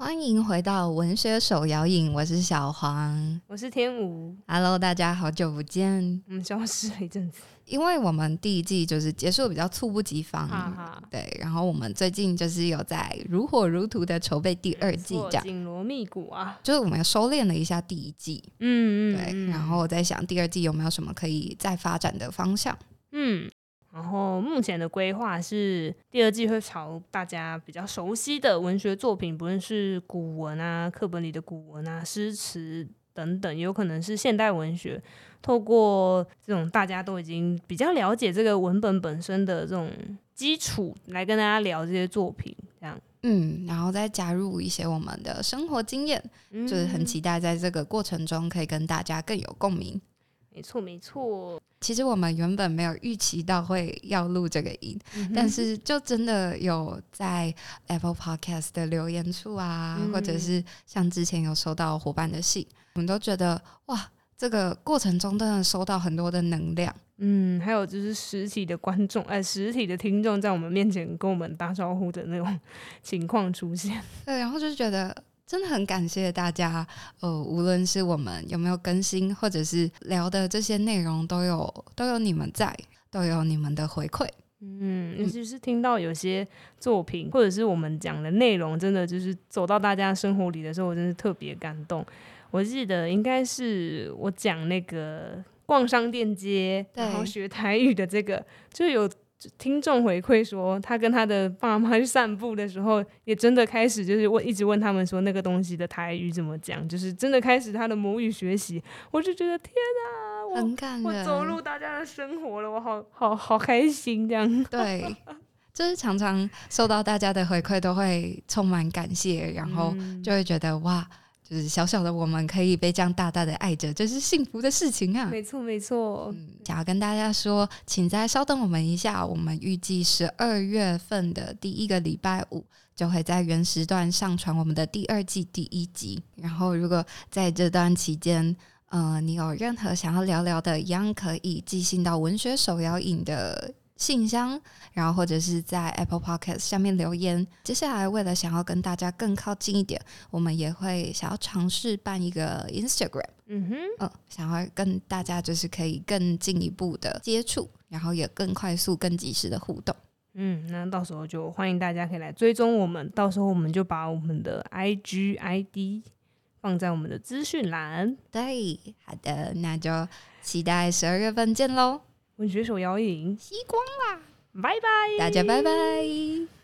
欢迎回到文学手摇影，我是小黄，我是天武。Hello，大家好久不见，我们消失了一阵子，因为我们第一季就是结束比较猝不及防，哈哈对。然后我们最近就是有在如火如荼的筹备第二季，这样紧锣密鼓啊，就是我们收敛了一下第一季，嗯嗯，对。嗯然后我在想第二季有没有什么可以再发展的方向，嗯。然后目前的规划是，第二季会朝大家比较熟悉的文学作品，不论是古文啊、课本里的古文啊、诗词等等，有可能是现代文学，透过这种大家都已经比较了解这个文本本身的这种基础，来跟大家聊这些作品，这样。嗯，然后再加入一些我们的生活经验，嗯、就是很期待在这个过程中可以跟大家更有共鸣。没错，没错。其实我们原本没有预期到会要录这个音，嗯、但是就真的有在 Apple Podcast 的留言处啊，嗯、或者是像之前有收到伙伴的信，我们都觉得哇，这个过程中真的收到很多的能量。嗯，还有就是实体的观众，哎，实体的听众在我们面前跟我们打招呼的那种情况出现。对，然后就觉得。真的很感谢大家，呃，无论是我们有没有更新，或者是聊的这些内容，都有都有你们在，都有你们的回馈。嗯，尤其是听到有些作品，或者是我们讲的内容，真的就是走到大家生活里的时候，我真是特别感动。我记得应该是我讲那个逛商店街，然后学台语的这个，就有。听众回馈说，他跟他的爸妈去散步的时候，也真的开始就是问，一直问他们说那个东西的台语怎么讲，就是真的开始他的母语学习。我就觉得天啊，我很感人，我走入大家的生活了，我好好好开心这样。对，就是常常受到大家的回馈，都会充满感谢，然后就会觉得、嗯、哇。就是小小的我们可以被这样大大的爱着，这是幸福的事情啊！没错，没错。嗯，想要跟大家说，请再稍等我们一下，我们预计十二月份的第一个礼拜五就会在原时段上传我们的第二季第一集。然后，如果在这段期间，呃，你有任何想要聊聊的，一样可以寄信到文学手摇影的。信箱，然后或者是在 Apple Podcast 下面留言。接下来，为了想要跟大家更靠近一点，我们也会想要尝试办一个 Instagram。嗯哼，嗯，想要跟大家就是可以更进一步的接触，然后也更快速、更及时的互动。嗯，那到时候就欢迎大家可以来追踪我们，到时候我们就把我们的 IG ID 放在我们的资讯栏。对，好的，那就期待十二月份见喽。文学手摇影，吸光啦，拜拜，大家拜拜。